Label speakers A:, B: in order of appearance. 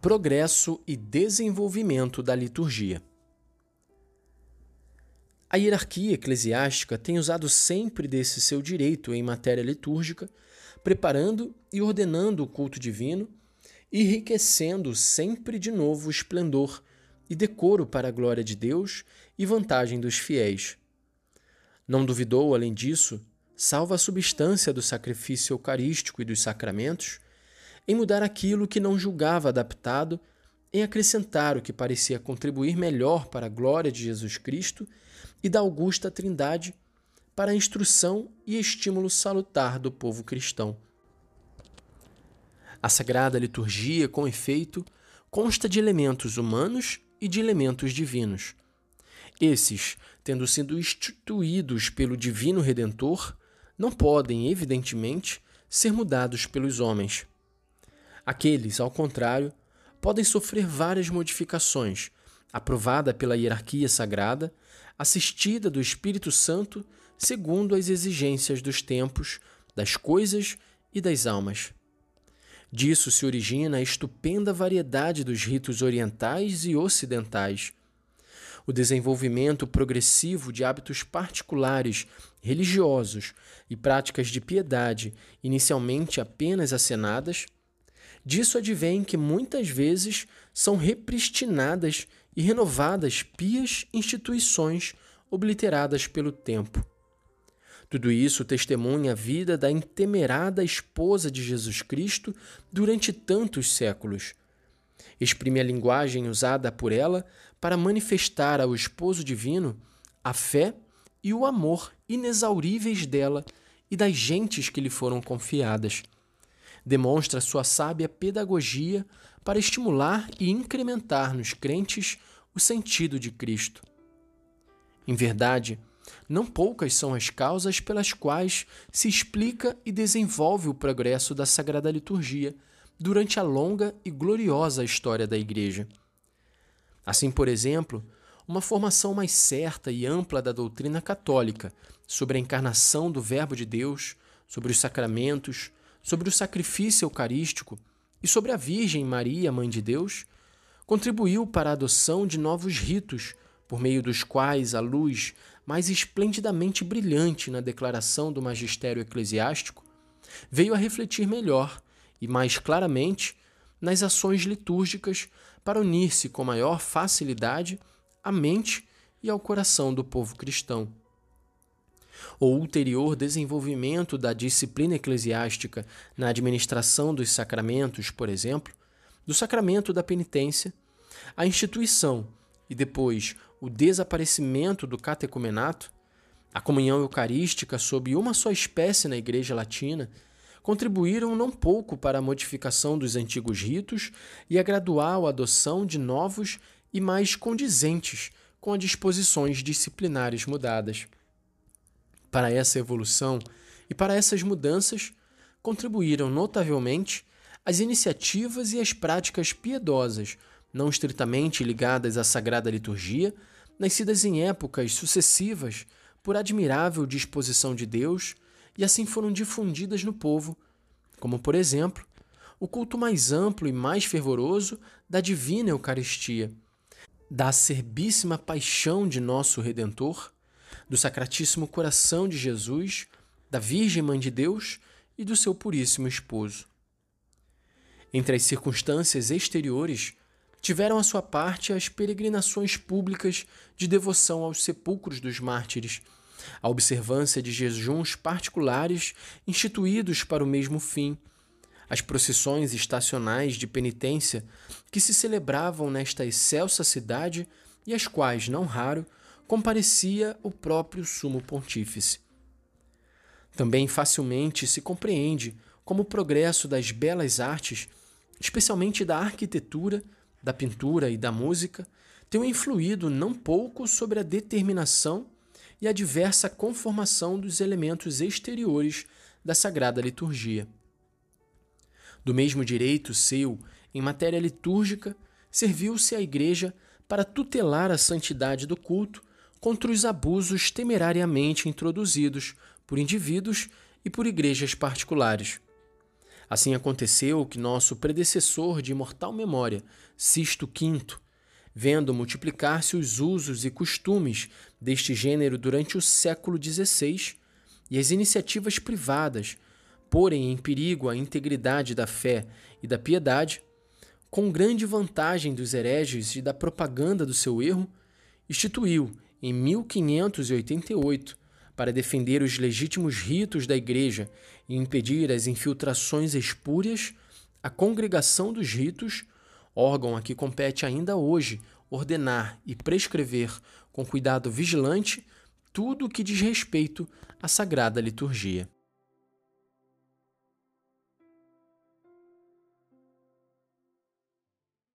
A: Progresso e desenvolvimento da liturgia. A hierarquia eclesiástica tem usado sempre desse seu direito em matéria litúrgica, preparando e ordenando o culto divino, enriquecendo sempre de novo o esplendor e decoro para a glória de Deus e vantagem dos fiéis. Não duvidou, além disso, salva a substância do sacrifício eucarístico e dos sacramentos, em mudar aquilo que não julgava adaptado, em acrescentar o que parecia contribuir melhor para a glória de Jesus Cristo e da augusta Trindade, para a instrução e estímulo salutar do povo cristão. A sagrada liturgia, com efeito, consta de elementos humanos e de elementos divinos. Esses, tendo sido instituídos pelo Divino Redentor, não podem, evidentemente, ser mudados pelos homens. Aqueles, ao contrário, podem sofrer várias modificações, aprovada pela hierarquia sagrada, assistida do Espírito Santo, segundo as exigências dos tempos, das coisas e das almas. Disso se origina a estupenda variedade dos ritos orientais e ocidentais, o desenvolvimento progressivo de hábitos particulares, religiosos e práticas de piedade, inicialmente apenas acenadas, disso advém que muitas vezes são repristinadas e renovadas pias instituições obliteradas pelo tempo. Tudo isso testemunha a vida da intemerada esposa de Jesus Cristo durante tantos séculos, exprime a linguagem usada por ela para manifestar ao esposo divino a fé e o amor inexauríveis dela e das gentes que lhe foram confiadas. Demonstra sua sábia pedagogia para estimular e incrementar nos crentes o sentido de Cristo. Em verdade, não poucas são as causas pelas quais se explica e desenvolve o progresso da Sagrada Liturgia durante a longa e gloriosa história da Igreja. Assim, por exemplo, uma formação mais certa e ampla da doutrina católica sobre a encarnação do Verbo de Deus, sobre os sacramentos, sobre o sacrifício eucarístico e sobre a Virgem Maria, Mãe de Deus, contribuiu para a adoção de novos ritos, por meio dos quais a luz mais esplendidamente brilhante na declaração do magistério eclesiástico veio a refletir melhor e mais claramente nas ações litúrgicas para unir-se com maior facilidade à mente e ao coração do povo cristão. O ulterior desenvolvimento da disciplina eclesiástica na administração dos sacramentos, por exemplo, do sacramento da penitência, a instituição e depois o desaparecimento do catecumenato, a comunhão eucarística sob uma só espécie na Igreja Latina contribuíram não pouco para a modificação dos antigos ritos e a gradual adoção de novos e mais condizentes com as disposições disciplinares mudadas. Para essa evolução e para essas mudanças, contribuíram notavelmente as iniciativas e as práticas piedosas, não estritamente ligadas à sagrada liturgia, nascidas em épocas sucessivas por admirável disposição de Deus e assim foram difundidas no povo, como, por exemplo, o culto mais amplo e mais fervoroso da divina Eucaristia, da acerbíssima paixão de nosso Redentor, do Sacratíssimo Coração de Jesus, da Virgem Mãe de Deus e do seu Puríssimo Esposo. Entre as circunstâncias exteriores, tiveram a sua parte as peregrinações públicas de devoção aos sepulcros dos mártires a observância de jejuns particulares instituídos para o mesmo fim, as procissões estacionais de penitência que se celebravam nesta excelsa cidade e às quais, não raro, comparecia o próprio Sumo Pontífice. Também facilmente se compreende como o progresso das belas artes, especialmente da arquitetura, da pintura e da música, tenham influído não pouco sobre a determinação e a diversa conformação dos elementos exteriores da sagrada liturgia. Do mesmo direito seu, em matéria litúrgica, serviu-se a Igreja para tutelar a santidade do culto contra os abusos temerariamente introduzidos por indivíduos e por igrejas particulares. Assim aconteceu que nosso predecessor de imortal memória, Sisto V, vendo multiplicar-se os usos e costumes deste gênero durante o século XVI e as iniciativas privadas porem em perigo a integridade da fé e da piedade, com grande vantagem dos hereges e da propaganda do seu erro, instituiu, em 1588, para defender os legítimos ritos da Igreja e impedir as infiltrações espúrias, a Congregação dos Ritos, órgão a que compete ainda hoje ordenar e prescrever com cuidado vigilante tudo o que diz respeito à sagrada liturgia.